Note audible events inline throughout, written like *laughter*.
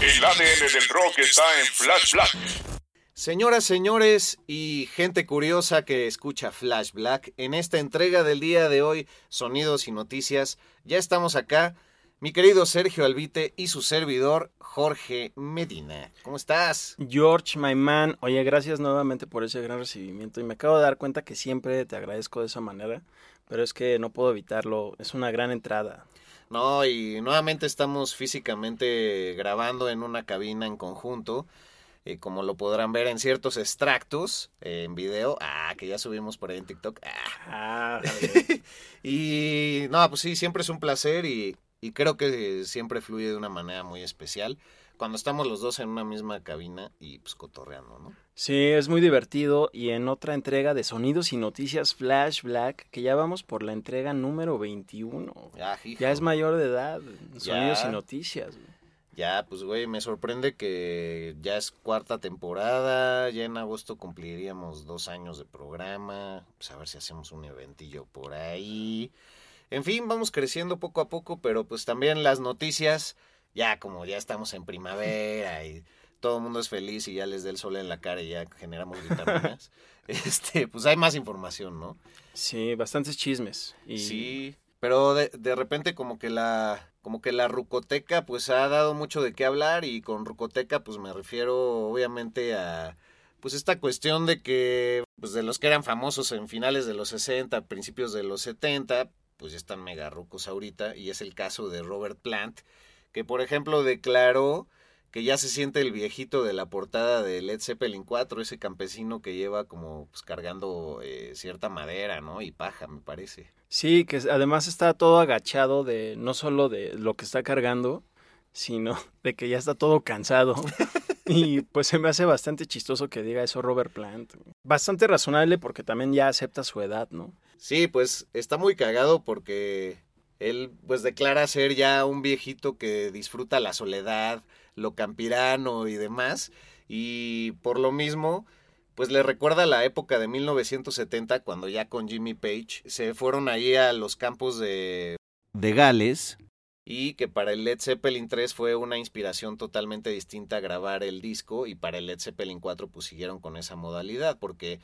El ADN del rock está en Flash Black. Señoras, señores y gente curiosa que escucha Flash Black, en esta entrega del día de hoy, Sonidos y Noticias, ya estamos acá. Mi querido Sergio Albite y su servidor Jorge Medina. ¿Cómo estás? George, my man, oye, gracias nuevamente por ese gran recibimiento y me acabo de dar cuenta que siempre te agradezco de esa manera, pero es que no puedo evitarlo, es una gran entrada. No, y nuevamente estamos físicamente grabando en una cabina en conjunto. eh, como lo podrán ver en ciertos extractos eh, en video. Ah, que ya subimos por ahí en TikTok. Ah. Ah, *laughs* y no, pues sí, siempre es un placer y, y creo que siempre fluye de una manera muy especial cuando estamos los dos en una misma cabina y pues cotorreando, ¿no? sí, es muy divertido y en otra entrega de Sonidos y Noticias Flash Black, que ya vamos por la entrega número 21. Ya, es mayor de edad, Sonidos Ya. y Noticias. güey. Ya, pues güey, me sorprende que ya es cuarta temporada, ya en agosto cumpliríamos dos años de programa, pues a ver si hacemos un eventillo por ahí. En fin, vamos creciendo poco a poco, pero pues también las noticias, ya como ya estamos en primavera y todo el mundo es feliz y ya les da el sol en la cara y ya generamos vitaminas, *laughs* este, pues hay más información, ¿no? Sí, bastantes chismes. Y Sí, pero de, de repente como que la como que la rucoteca pues ha dado mucho de qué hablar y con rucoteca pues me refiero obviamente a pues esta cuestión de que pues de los que eran famosos en finales de los 60, principios de los 70, pues ya están mega rucos ahorita y es el caso de Robert Plant que por ejemplo declaró que ya se siente el viejito de la portada de Led Zeppelin 4, ese campesino que lleva como pues cargando eh, cierta madera, ¿no? Y paja, me parece. Sí, que además está todo agachado de no solo de lo que está cargando, sino *laughs* de que ya está todo cansado. *laughs* y pues se me hace bastante chistoso que diga eso Robert Plant. Bastante razonable porque también ya acepta su edad, ¿no? Sí, pues está muy cagado porque él pues declara ser ya un viejito que disfruta la soledad, lo campirano y demás. Y por lo mismo, pues le recuerda la época de 1970 cuando ya con Jimmy Page se fueron ahí a los campos de, de Gales. Y que para el Led Zeppelin 3 fue una inspiración totalmente distinta grabar el disco y para el Led Zeppelin 4 pues siguieron con esa modalidad porque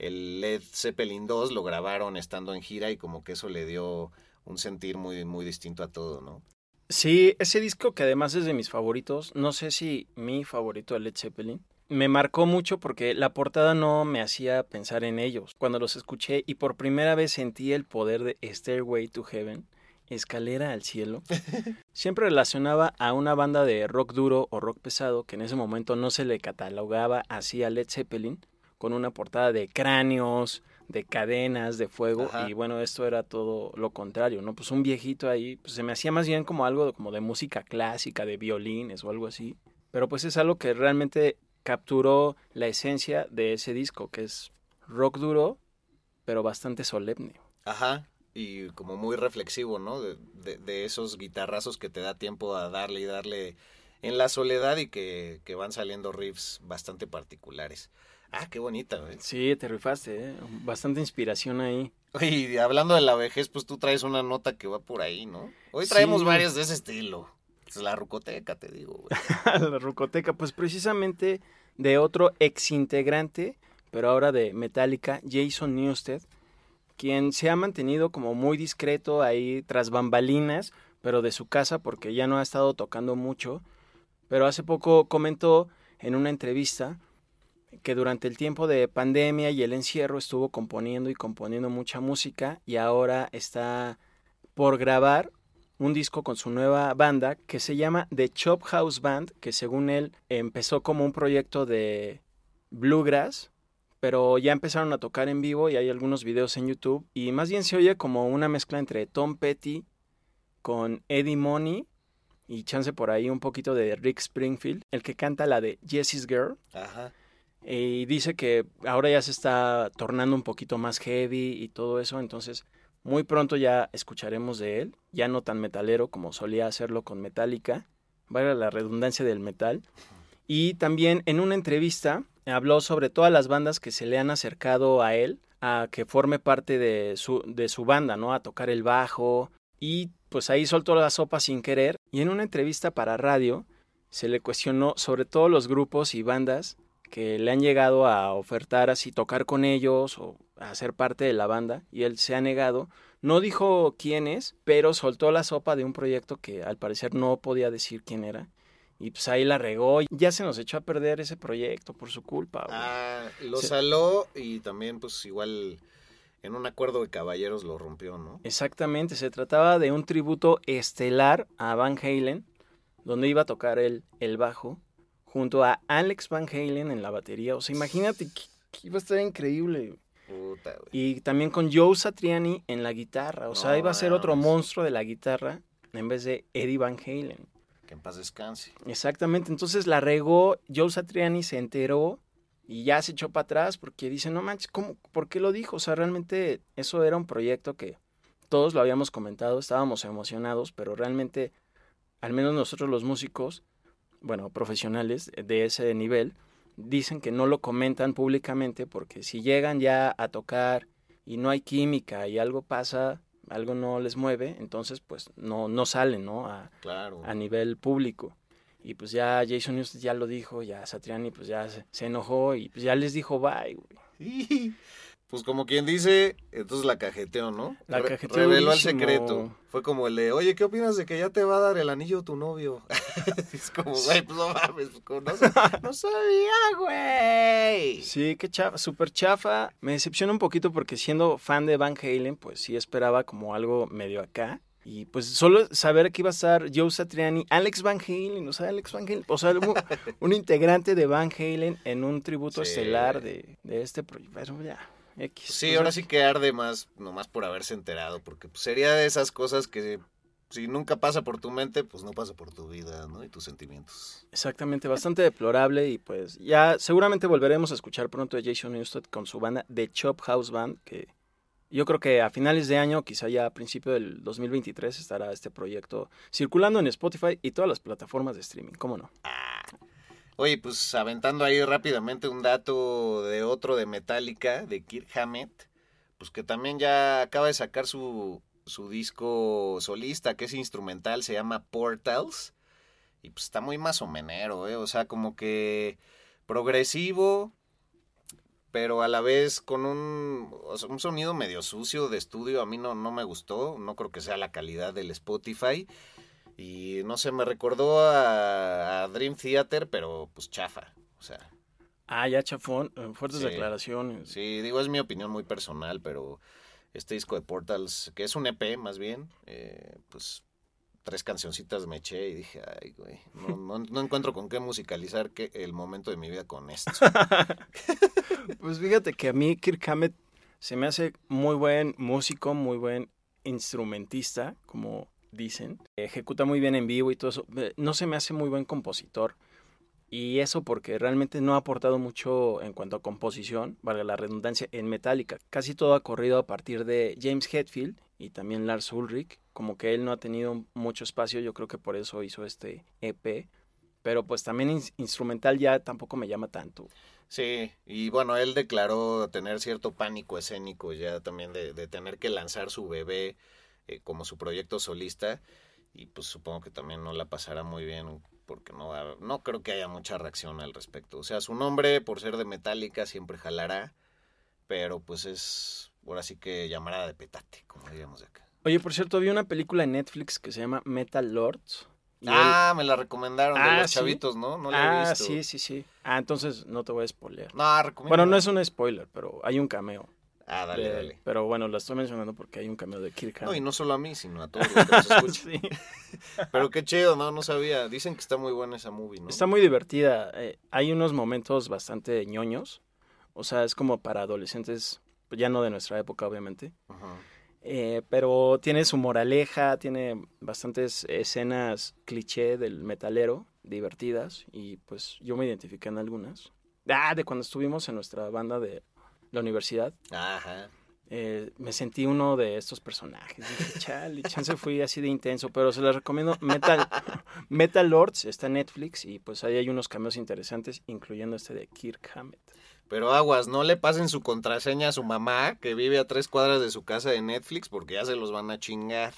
el Led Zeppelin 2 lo grabaron estando en gira y como que eso le dio un sentir muy, muy distinto a todo, ¿no? Sí, ese disco que además es de mis favoritos, no sé si mi favorito de Led Zeppelin, me marcó mucho porque la portada no me hacía pensar en ellos. Cuando los escuché y por primera vez sentí el poder de Stairway to Heaven, Escalera al Cielo, *laughs* siempre relacionaba a una banda de rock duro o rock pesado que en ese momento no se le catalogaba así a Led Zeppelin, con una portada de cráneos, de cadenas, de fuego, Ajá. y bueno, esto era todo lo contrario, ¿no? Pues un viejito ahí, pues se me hacía más bien como algo de- como de música clásica, de violines o algo así, pero pues es algo que realmente capturó la esencia de ese disco, que es rock duro, pero bastante solemne. Ajá. Y como muy reflexivo, ¿no? De, de- de esos guitarrazos que te da tiempo a darle y darle en la soledad y que, que van saliendo riffs bastante particulares. Ah, qué bonita, güey. Sí, te rifaste, ¿eh? Bastante inspiración ahí. Oye, y hablando de la vejez, pues tú traes una nota que va por ahí, ¿no? Hoy traemos Sí. varias de ese estilo. Es la rucoteca, te digo, güey. *laughs* la Rucoteca, pues precisamente de otro ex integrante, pero ahora de Metallica, Jason Newsted, quien se ha mantenido como muy discreto ahí tras bambalinas, pero de su casa porque ya no ha estado tocando mucho. Pero hace poco comentó en una entrevista que durante el tiempo de pandemia y el encierro estuvo componiendo y componiendo mucha música y ahora está por grabar un disco con su nueva banda que se llama The Chop House Band, que según él empezó como un proyecto de bluegrass, pero ya empezaron a tocar en vivo y hay algunos videos en YouTube y más bien se oye como una mezcla entre Tom Petty con Eddie Money y chance por ahí un poquito de Rick Springfield, el que canta la de Jessie's Girl. Ajá. Y dice que ahora ya se está tornando un poquito más heavy y todo eso, entonces muy pronto ya escucharemos de él, ya no tan metalero como solía hacerlo con Metallica, vaya la redundancia del metal. Y también en una entrevista habló sobre todas las bandas que se le han acercado a él, a que forme parte de su, de su banda, ¿no? A tocar el bajo. Y pues ahí soltó la sopa sin querer. Y en una entrevista para radio se le cuestionó sobre todos los grupos y bandas que le han llegado a ofertar así tocar con ellos o a ser parte de la banda y él se ha negado. No dijo quién es, pero soltó la sopa de un proyecto que al parecer no podía decir quién era. Y pues ahí la regó y ya se nos echó a perder ese proyecto por su culpa. Ah, lo Se- saló y también pues igual en un acuerdo de caballeros lo rompió, ¿no? Exactamente, se trataba de un tributo estelar a Van Halen, donde iba a tocar el, el bajo, junto a Alex Van Halen en la batería. O sea, imagínate que, que iba a estar increíble. Puta, güey. Y también con Joe Satriani en la guitarra. O sea, iba a ser otro monstruo de la guitarra en vez de Eddie Van Halen. Que en paz descanse. Exactamente, entonces la regó, Joe Satriani se enteró y ya se echó para atrás porque dice, no manches, ¿cómo, ¿por qué lo dijo? O sea, realmente eso era un proyecto que todos lo habíamos comentado, estábamos emocionados, pero realmente, al menos nosotros los músicos, bueno, profesionales de ese nivel, dicen que no lo comentan públicamente porque si llegan ya a tocar y no hay química y algo pasa, algo no les mueve, entonces pues no, no salen, ¿no? A, Claro. a nivel público. Y pues ya Jason Newsted ya lo dijo, ya Satriani pues ya se, se enojó y pues ya les dijo bye, güey. *laughs* Pues como quien dice, entonces la cajeteó, ¿no? La Re- cajeteó Reveló el secreto. Fue como el de, oye, ¿qué opinas de que ya te va a dar el anillo tu novio? *laughs* es como, güey, pues no mames, pues, no, sa- no sabía, güey. Sí, qué chafa, súper chafa. Me decepciona un poquito porque siendo fan de Van Halen, pues sí esperaba como algo medio acá. Y pues solo saber que iba a estar Joe Satriani, Alex Van Halen, o sea, Alex Van Halen, o sea, un, *laughs* un integrante de Van Halen en un tributo Sí. estelar de, de este proyecto. Pero ya, X. Sí, Pues, ahora sí que arde más, nomás por haberse enterado, porque pues, sería de esas cosas que si nunca pasa por tu mente, pues no pasa por tu vida, ¿no? Y tus sentimientos. Exactamente, bastante deplorable y pues ya seguramente volveremos a escuchar pronto a Jason Newsted con su banda The Chop House Band, que yo creo que a finales de año, quizá ya a principio del 2023, estará este proyecto circulando en Spotify y todas las plataformas de streaming, ¿cómo no? Oye, pues aventando ahí rápidamente un dato de otro de Metallica, de Kirk Hammett, pues que también ya acaba de sacar su, su disco solista, que es instrumental, se llama Portals, y pues está muy más o menero, ¿eh? O sea, como que progresivo, pero a la vez con un, un sonido medio sucio de estudio, a mí no, no me gustó, no creo que sea la calidad del Spotify. Y no sé, me recordó a, a Dream Theater, pero pues chafa. O sea, Ah, ya chafón, eh, fuertes Sí. declaraciones. sí, digo, es mi opinión muy personal, pero este disco de Portals, que es un EP más bien, eh, pues tres cancioncitas me eché y dije, ay, güey, no, no, no encuentro con qué musicalizar que el momento de mi vida con esto. *laughs* Pues fíjate que a mí Kirk Hammett se me hace muy buen músico, muy buen instrumentista, como dicen. Ejecuta muy bien en vivo y todo eso. Eh, No se me hace muy buen compositor. Y eso porque realmente no ha aportado mucho en cuanto a composición, valga la redundancia, en Metallica. Casi todo ha corrido a partir de James Hetfield y también Lars Ulrich. Como que él no ha tenido mucho espacio, yo creo que por eso hizo este EP. Pero pues también ins- instrumental ya tampoco me llama tanto. Sí, y bueno, él declaró tener cierto pánico escénico ya también de tener que lanzar su bebé eh, como su proyecto solista y pues supongo que también no la pasará muy bien porque no va- no creo que haya mucha reacción al respecto. O sea, su nombre por ser de Metallica siempre jalará, pero pues es ahora sí que llamará de petate, como diríamos de acá. Oye, por cierto, vi una película en Netflix que se llama Metal Lords. Ah, me la recomendaron de Ah, los ¿sí? chavitos, ¿no? No la he Ah, visto. sí, sí, sí. Ah, entonces no te voy a spoilear. No, recomiendo. Bueno, no es un spoiler, pero hay un cameo. Ah, dale, de- dale. Pero bueno, la estoy mencionando porque hay un cameo de Kirk No, y no solo a mí, sino a todos *laughs* los que nos escuchan. Sí. *laughs* Pero qué chido, ¿no? No sabía. Dicen que está muy buena esa movie, ¿no? Está muy divertida. eh, hay unos momentos bastante ñoños. O sea, es como para adolescentes, pues, ya no de nuestra época, obviamente. Ajá. Eh, pero tiene su moraleja, tiene bastantes escenas cliché del metalero, divertidas, y pues yo me identifiqué en algunas. Ah, de cuando estuvimos en nuestra banda de la universidad, Ajá. eh, me sentí uno de estos personajes. Dije, chale, chance fui así de intenso, pero se les recomiendo. Metal, *laughs* Metal Lords está en Netflix y pues ahí hay unos cameos interesantes, incluyendo este de Kirk Hammett. Pero aguas, no le pasen su contraseña a su mamá, que vive a tres cuadras de su casa de Netflix, porque ya se los van a chingar.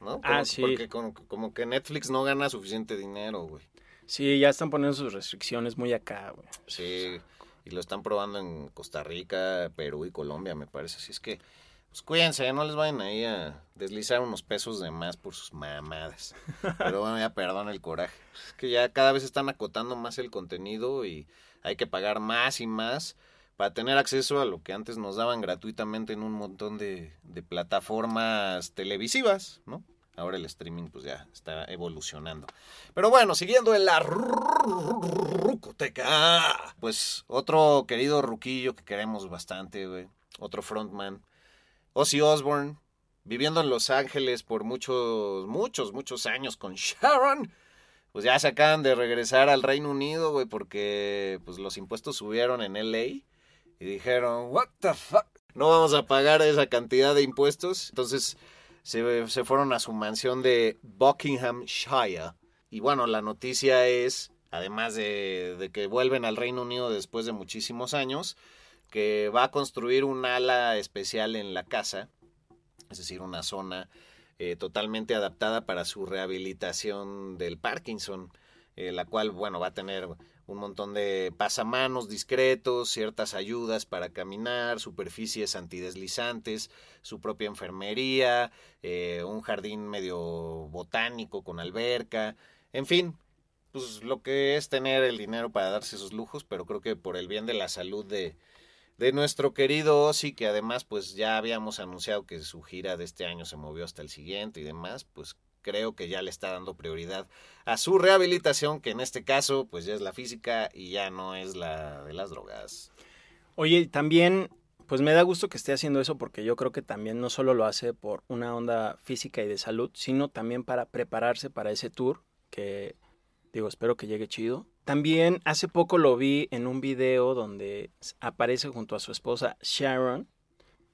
¿No? Ah, sí. Porque como, como que Netflix no gana suficiente dinero, güey. Sí, ya están poniendo sus restricciones muy acá, güey. Sí. Y lo están probando en Costa Rica, Perú y Colombia, me parece. Así es que, pues cuídense, no les vayan ahí a deslizar unos pesos de más por sus mamadas. Pero bueno, ya perdón el coraje. Es que ya cada vez están acotando más el contenido y hay que pagar más y más para tener acceso a lo que antes nos daban gratuitamente en un montón de, de plataformas televisivas, ¿no? Ahora el streaming pues ya está evolucionando. Pero bueno, siguiendo en la rucoteca. Pues otro querido ruquillo que queremos bastante, güey. Otro frontman. Ozzy Osbourne. Viviendo en Los Ángeles por muchos, muchos, muchos años con Sharon. Pues ya se acaban de regresar al Reino Unido, güey, porque pues los impuestos subieron en LA. Y dijeron, what the fuck. No vamos a pagar esa cantidad de impuestos. Entonces se, se fueron a su mansión de Buckinghamshire. Y bueno, la noticia es, además de, que vuelven al Reino Unido después de muchísimos años, que va a construir un ala especial en la casa, es decir, una zona eh, totalmente adaptada para su rehabilitación del Parkinson, eh, la cual, bueno, va a tener un montón de pasamanos discretos, ciertas ayudas para caminar, superficies antideslizantes, su propia enfermería, eh, un jardín medio botánico con alberca, en fin, pues lo que es tener el dinero para darse esos lujos, pero creo que por el bien de la salud de, de nuestro querido Ozzy, que además pues ya habíamos anunciado que su gira de este año se movió hasta el siguiente y demás, pues creo que ya le está dando prioridad a su rehabilitación, que en este caso pues ya es la física y ya no es la de las drogas. Oye, también, pues me da gusto que esté haciendo eso porque yo creo que también no solo lo hace por una onda física y de salud, sino también para prepararse para ese tour que, digo, espero que llegue chido. También hace poco lo vi en un video donde aparece junto a su esposa Sharon,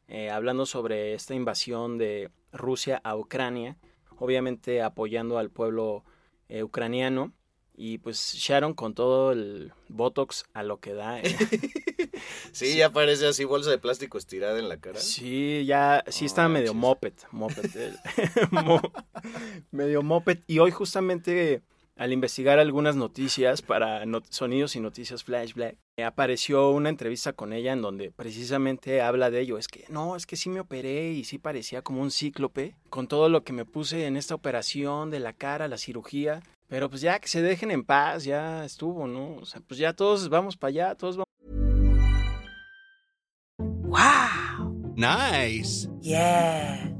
eh, hablando sobre esta invasión de Rusia a Ucrania, obviamente apoyando al pueblo eh, ucraniano. Y pues Sharon con todo el Botox a lo que da. eh. *laughs* Sí, ya parece así bolsa de plástico estirada en la cara. Sí, ya, sí No está medio moped, moped, el- *laughs* mo- medio moped. Y hoy justamente al investigar algunas noticias para not- sonidos y noticias Flash Black, eh, apareció una entrevista con ella en donde precisamente habla de ello. Es que no, es que sí me operé y sí parecía como un cíclope con todo lo que me puse en esta operación de la cara, la cirugía. Pero pues ya que se dejen en paz, ya estuvo, ¿no? O sea, pues ya todos vamos para allá, todos vamos. Nice. Yeah.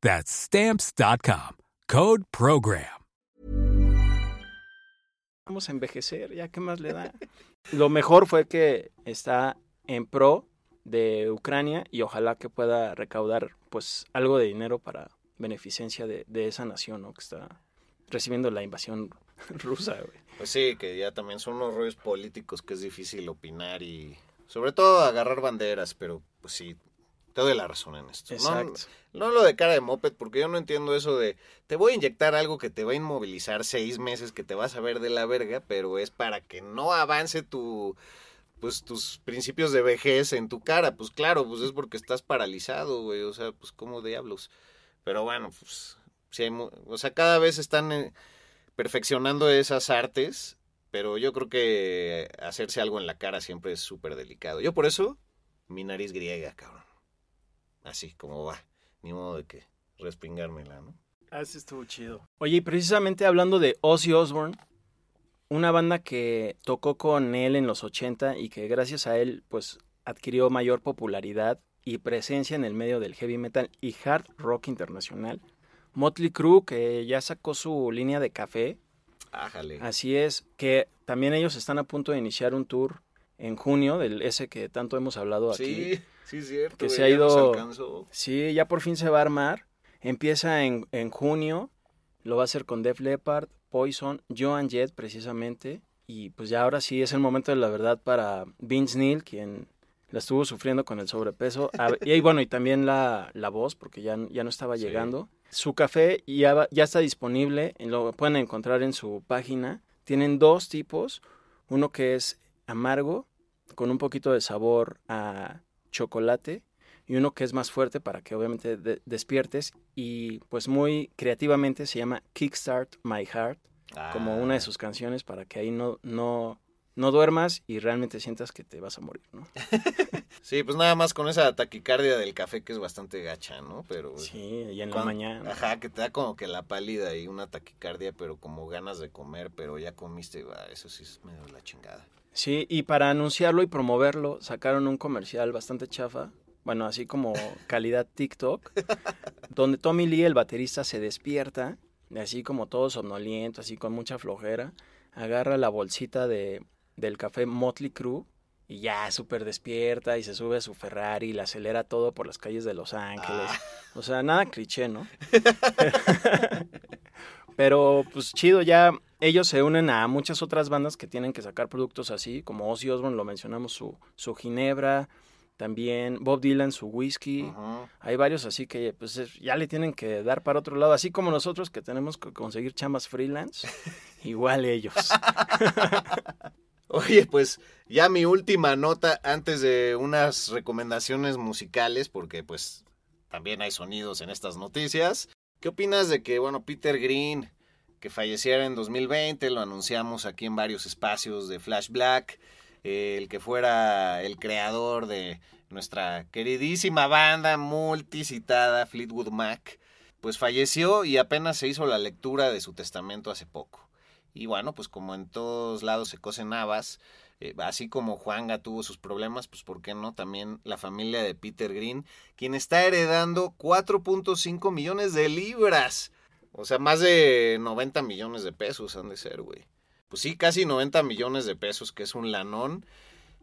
That's Stamps.com. Code PROGRAM. Vamos a envejecer, ya qué más le da. *laughs* Lo mejor fue que está en pro de Ucrania y ojalá que pueda recaudar pues algo de dinero para beneficencia de, de esa nación ¿no? que está recibiendo la invasión *laughs* rusa. Güey. Pues sí, que ya también son unos rollos políticos que es difícil opinar y sobre todo agarrar banderas, pero pues sí, te doy la razón en esto. Exacto. No, no lo de cara de moped, porque yo no entiendo eso de te voy a inyectar algo que te va a inmovilizar seis meses, que te vas a ver de la verga, pero es para que no avance tu pues tus principios de vejez en tu cara. Pues claro, pues es porque estás paralizado, güey. O sea, pues como diablos. Pero bueno, pues sí hay, o sea, cada vez están eh, perfeccionando esas artes, pero yo creo que hacerse algo en la cara siempre es súper delicado. Yo por eso, mi nariz griega, cabrón. Así como va. Ni modo de que respingármela, ¿no? Así estuvo chido. Oye, y precisamente hablando de Ozzy Osbourne, una banda que tocó con él en los 80 y que gracias a él pues adquirió mayor popularidad y presencia en el medio del heavy metal y hard rock internacional. Motley Crue, que ya sacó su línea de café, Ájale. así es, que también ellos están a punto de iniciar un tour en junio, del ese que tanto hemos hablado aquí. Sí, sí, cierto. que se ha ido-. Sí, ya por fin se va a armar. Empieza en, en junio. Lo va a hacer con Def Leppard, Poison, Joan Jett precisamente. Y pues ya ahora sí es el momento de la verdad para Vince Neil, quien la estuvo sufriendo con el sobrepeso. Y bueno, y también la, la voz, porque ya, ya no estaba Sí. llegando. Su café ya, ya está disponible, lo pueden encontrar en su página. Tienen dos tipos, uno que es amargo, con un poquito de sabor a chocolate, y uno que es más fuerte para que obviamente de- despiertes, y pues muy creativamente se llama Kickstart My Heart, como una de Ah. sus canciones para que ahí no, no, no duermas y realmente sientas que te vas a morir, ¿no? *laughs* Sí, pues nada más con esa taquicardia del café que es bastante gacha, ¿no? Pero Sí, y en la mañana. Ajá, que te da como que la pálida y una taquicardia, pero como ganas de comer, pero ya comiste, eso sí es medio la chingada. Sí, y para anunciarlo y promoverlo, sacaron un comercial bastante chafa, bueno, así como *laughs* calidad TikTok, donde Tommy Lee, el baterista, se despierta, así como todo somnoliento, así con mucha flojera, agarra la bolsita de, del café Motley Crue y ya súper despierta y se sube a su Ferrari y le acelera todo por las calles de Los Ángeles. O sea, nada cliché, ¿no? *laughs* *laughs* Pero pues chido, ya ellos se unen a muchas otras bandas que tienen que sacar productos así, como Ozzy Osbourne, lo mencionamos, su, su Ginebra, también Bob Dylan, su whisky. Hay varios así que pues es- ya le tienen que dar para otro lado, así como nosotros que tenemos que conseguir chambas freelance, *laughs* igual ellos. *laughs* Oye, pues ya mi última nota antes de unas recomendaciones musicales, porque pues también hay sonidos en estas noticias. ¿Qué opinas de que, bueno, Peter Green, que falleciera en 2020, lo anunciamos aquí en varios espacios de Flash Black, eh, el que fuera el creador de nuestra queridísima banda multicitada Fleetwood Mac, pues falleció y apenas se hizo la lectura de su testamento hace poco. Y bueno, pues como en todos lados se cosen habas, eh, así como Juanga tuvo sus problemas, pues ¿por qué no? También la familia de Peter Green, quien está heredando 4.5 millones de libras. O sea, más de 90 millones de pesos han de ser, güey. Pues sí, casi 90 millones de pesos, que es un lanón.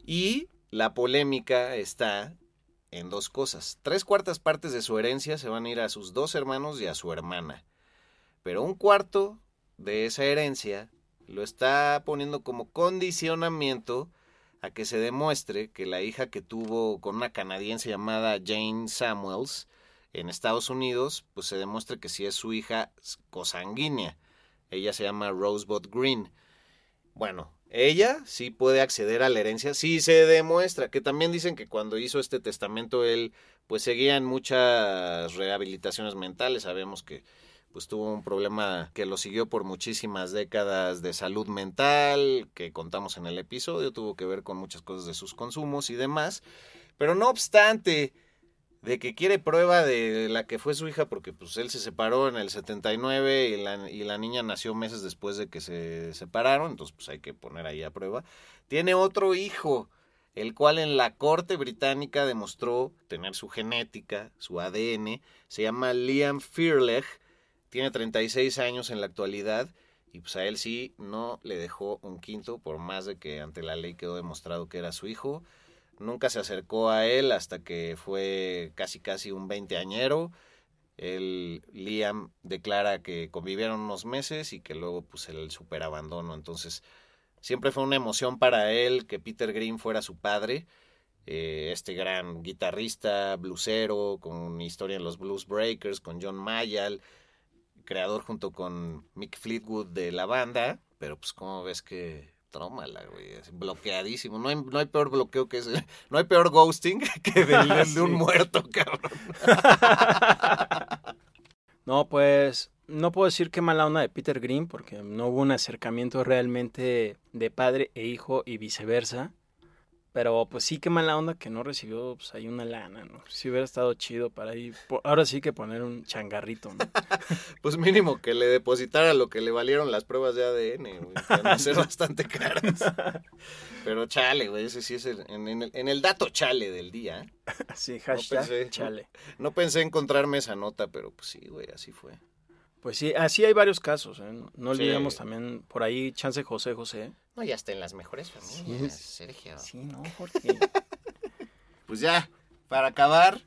Y la polémica está en dos cosas. Tres cuartas partes de su herencia se van a ir a sus dos hermanos y a su hermana. Pero un cuarto de esa herencia lo está poniendo como condicionamiento a que se demuestre que la hija que tuvo con una canadiense llamada Jane Samuels en Estados Unidos, pues se demuestre que sí es su hija cosanguínea. Ella se llama Rosebud Green. Bueno, ella sí puede acceder a la herencia, sí se demuestra, que también dicen que cuando hizo este testamento él pues seguía en muchas rehabilitaciones mentales, sabemos que pues tuvo un problema que lo siguió por muchísimas décadas de salud mental, que contamos en el episodio, tuvo que ver con muchas cosas de sus consumos y demás, pero no obstante, de que quiere prueba de la que fue su hija, porque pues él se separó en el 79 y la, y la niña nació meses después de que se separaron, entonces pues hay que poner ahí a prueba. Tiene otro hijo, el cual en la corte británica demostró tener su genética, su ADN, se llama Liam Fearlech, tiene 36 años en la actualidad y pues a él sí no le dejó un quinto, por más de que ante la ley quedó demostrado que era su hijo nunca se acercó a él hasta que fue casi casi un veinteañero. El Liam declara que convivieron unos meses y que luego pues el super abandono. Entonces siempre fue una emoción para él que Peter Green fuera su padre. Eh, este gran guitarrista, bluesero, con historia en los Blues Breakers, con John Mayall, creador junto con Mick Fleetwood de la banda. Pero pues como ves que Trómala, güey. Bloqueadísimo. No hay, no hay peor bloqueo que ese. *laughs* No hay peor ghosting *laughs* que de, *laughs* de un muerto, cabrón. no, pues. No puedo decir qué mala onda de Peter Green, porque no hubo un acercamiento realmente de padre e hijo y viceversa. Pero pues sí, qué mala onda que no recibió pues ahí una lana, ¿no? Si hubiera estado chido para ir. Ahora sí que poner un changarrito, ¿no? *laughs* pues mínimo que le depositara lo que le valieron las pruebas de ADN, güey. Van a ser *laughs* bastante caras. Pero chale, güey, ese sí es el, en, el, en, el, dato chale del día. ¿eh? *laughs* Sí, hashtag no pensé, chale. No, no pensé encontrarme esa nota, pero pues sí, güey, así fue. Pues sí, así hay varios casos. ¿eh? No olvidemos sí. también por ahí Chance José José. No, ya está en las mejores familias, sí, Sergio. Sí, no, Jorge. *laughs* pues ya, para acabar,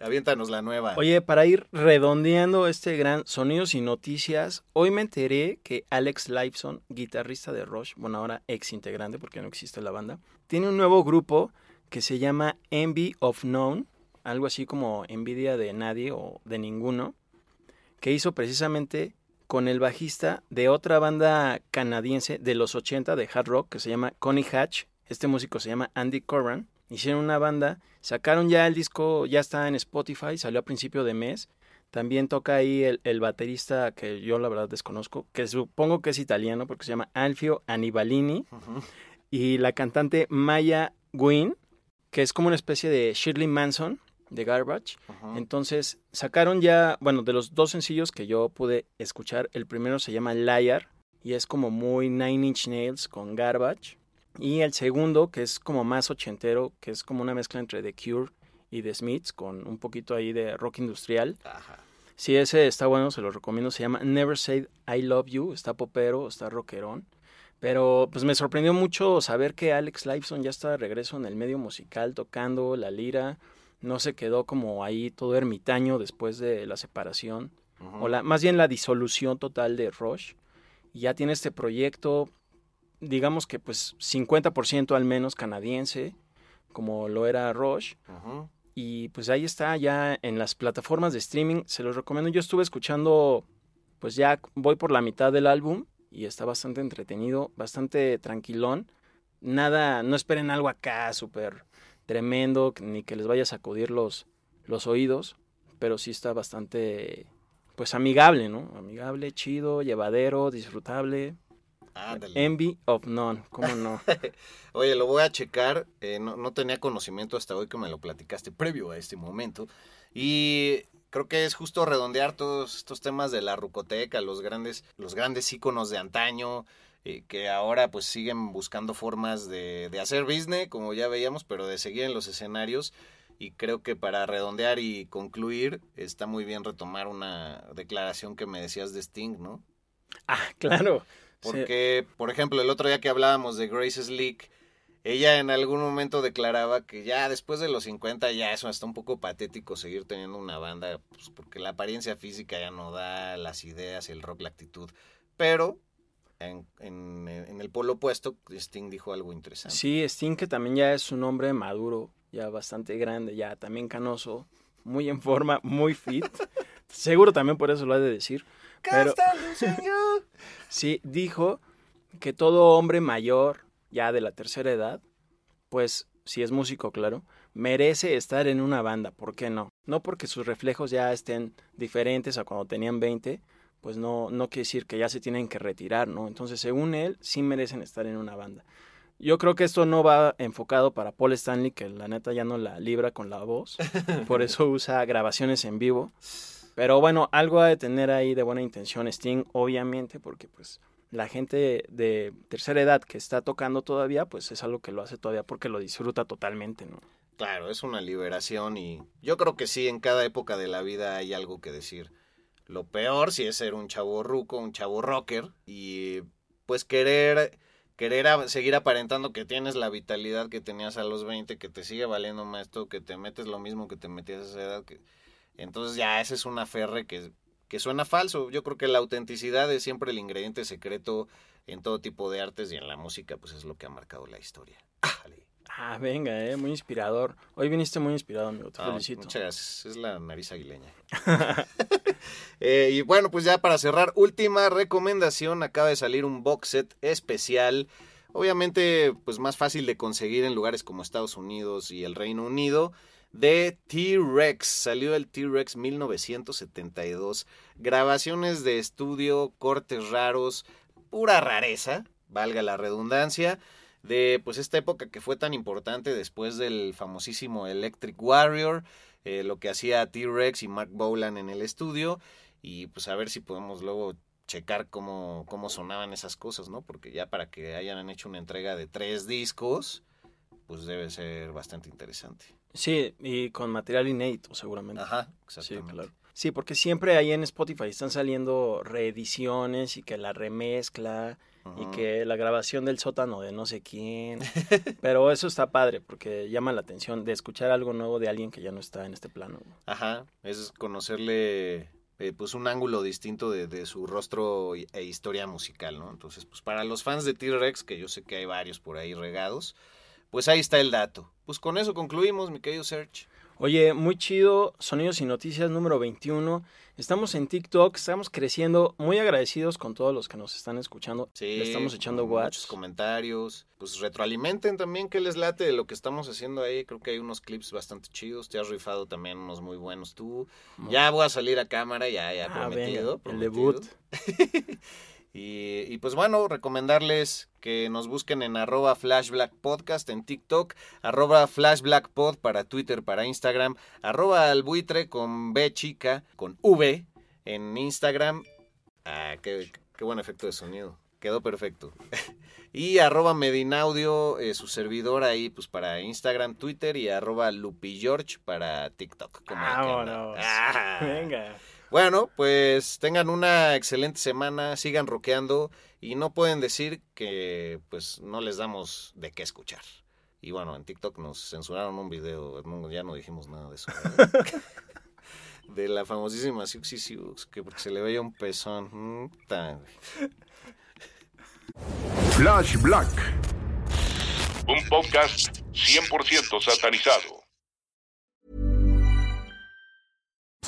aviéntanos la nueva. Oye, para ir redondeando este gran Sonidos y Noticias, hoy me enteré que Alex Lifeson, guitarrista de Rush, bueno, ahora ex integrante porque no existe la banda, tiene un nuevo grupo que se llama Envy of None, algo así como envidia de nadie o de ninguno que hizo precisamente con el bajista de otra banda canadiense de los 80 de hard rock que se llama Connie Hatch. Este músico se llama Andy Corran. Hicieron una banda, sacaron ya el disco, ya está en Spotify, salió a principio de mes. También toca ahí el, el baterista que yo la verdad desconozco, que supongo que es italiano porque se llama Alfio Anibalini. Uh -huh. Y la cantante Maya Gwyn, que es como una especie de Shirley Manson, de Garbage. Entonces sacaron ya, bueno, de los dos sencillos que yo pude escuchar, el primero se llama Liar y es como muy Nine Inch Nails con Garbage. Y el segundo, que es como más ochentero, que es como una mezcla entre The Cure y The Smiths, con un poquito ahí de rock industrial. Ajá. Si ese está bueno, se lo recomiendo. Se llama Never Say I Love You. Está popero, está rockerón. Pero pues me sorprendió mucho saber que Alex Lifeson ya está de regreso en el medio musical, tocando la lira no se quedó como ahí todo ermitaño después de la separación, uh -huh. o la, más bien la disolución total de Rush. Y ya tiene este proyecto, digamos que pues 50% al menos canadiense, como lo era Rush. Uh -huh. Y pues ahí está ya en las plataformas de streaming, se los recomiendo. Yo estuve escuchando, pues ya voy por la mitad del álbum y está bastante entretenido, bastante tranquilón. Nada, no esperen algo acá súper tremendo, ni que les vaya a sacudir los, los oídos, pero sí está bastante, pues amigable, ¿no? Amigable, chido, llevadero, disfrutable. Ándale. Envy of None, ¿cómo no? *laughs* Oye, lo voy a checar, eh, no, no, tenía conocimiento hasta hoy que me lo platicaste previo a este momento, y creo que es justo redondear todos estos temas de la rucoteca, los grandes, los grandes íconos de antaño, eh, que ahora pues siguen buscando formas de, de, hacer business, como ya veíamos, pero de seguir en los escenarios. Y creo que para redondear y concluir, está muy bien retomar una declaración que me decías de Sting, ¿no? Ah, claro. Porque, sí. por ejemplo, el otro día que hablábamos de Grace Slick, ella en algún momento declaraba que ya después de los 50 ya eso está un poco patético seguir teniendo una banda, pues porque la apariencia física ya no da, las ideas, el rock, la actitud. Pero en, en, en, el polo opuesto, Sting dijo algo interesante. Sí, Sting que también ya es un hombre maduro, ya bastante grande, ya también canoso, muy en forma, muy fit. *laughs* Seguro también por eso lo ha de decir. Pero, *laughs* sí, dijo que todo hombre mayor, ya de la tercera edad, pues si es músico, claro, merece estar en una banda, ¿por qué no? No porque sus reflejos ya estén diferentes a cuando tenían 20, pues no, no quiere decir que ya se tienen que retirar, ¿no? Entonces, según él, sí merecen estar en una banda. Yo creo que esto no va enfocado para Paul Stanley, que la neta ya no la libra con la voz, *laughs* por eso usa grabaciones en vivo. Pero bueno, algo ha de tener ahí de buena intención Sting, obviamente, porque pues la gente de tercera edad que está tocando todavía, pues es algo que lo hace todavía porque lo disfruta totalmente, ¿no? Claro, es una liberación y yo creo que sí, en cada época de la vida hay algo que decir. Lo peor si es ser un chavo ruco, un chavo rocker y pues querer querer seguir aparentando que tienes la vitalidad que tenías a los 20, que te sigue valiendo más esto, que te metes lo mismo que te metías a esa edad, que entonces ya ese es una ferre que, que suena falso. Yo creo que la autenticidad es siempre el ingrediente secreto en todo tipo de artes y en la música, pues es lo que ha marcado la historia. Ah, venga, eh, muy inspirador. Hoy viniste muy inspirado, amigo. Te Ah, felicito. Muchas gracias. Es la nariz aguileña. *laughs* *laughs* Eh, y bueno, pues ya para cerrar, última recomendación. Acaba de salir un box set especial. Obviamente, pues más fácil de conseguir en lugares como Estados Unidos y el Reino Unido. De T-Rex. Salió el T-Rex 1972. Grabaciones de estudio, cortes raros, pura rareza, valga la redundancia de pues esta época que fue tan importante después del famosísimo Electric Warrior, eh, lo que hacía T-Rex y Mark Bolan en el estudio y pues a ver si podemos luego checar cómo, cómo sonaban esas cosas, ¿no? Porque ya para que hayan hecho una entrega de tres discos, pues debe ser bastante interesante. Sí, y con material inédito, seguramente. Ajá, Sí, exactamente. claro. Sí, porque siempre ahí en Spotify están saliendo reediciones y que la remezcla y que la grabación del sótano de no sé quién. *laughs* Pero eso está padre porque llama la atención de escuchar algo nuevo de alguien que ya no está en este plano. Ajá, es conocerle eh, pues un ángulo distinto de, de su rostro e historia musical, ¿no? Entonces, pues para los fans de T-Rex, que yo sé que hay varios por ahí regados, pues ahí está el dato. Pues con eso concluimos, mi querido Serge. Oye, muy chido, Sonidos y Noticias número 21. Estamos en TikTok, estamos creciendo, muy agradecidos con todos los que nos están escuchando. Sí, Le estamos echando watts. muchos comentarios. Pues retroalimenten también que les late de lo que estamos haciendo ahí. Creo que hay unos clips bastante chidos. Te has rifado también unos muy buenos tú. Ya voy a salir a cámara, ya, ya Ah, prometido. venga, el prometido. debut. *laughs* Y, y pues bueno, recomendarles que nos busquen en arroba flashblack podcast en TikTok, arroba flashblackpod para Twitter, para Instagram, arroba albuitre con B chica, con V en Instagram. Ah, qué, qué buen efecto de sonido. Quedó perfecto. *laughs* y arroba Medinaudio, eh, su servidor ahí, pues para Instagram, Twitter y arroba Lupigeorge para TikTok. como. Vámonos. Ah. *laughs* Venga. Bueno, pues tengan una excelente semana, sigan rockeando y no pueden decir que pues no les damos de qué escuchar. Y bueno, en TikTok nos censuraron un video, no, ya no dijimos nada de eso. *laughs* de la famosísima Siuxi Siux, que porque se le veía un pezón. Flash Black. Un podcast 100% satanizado.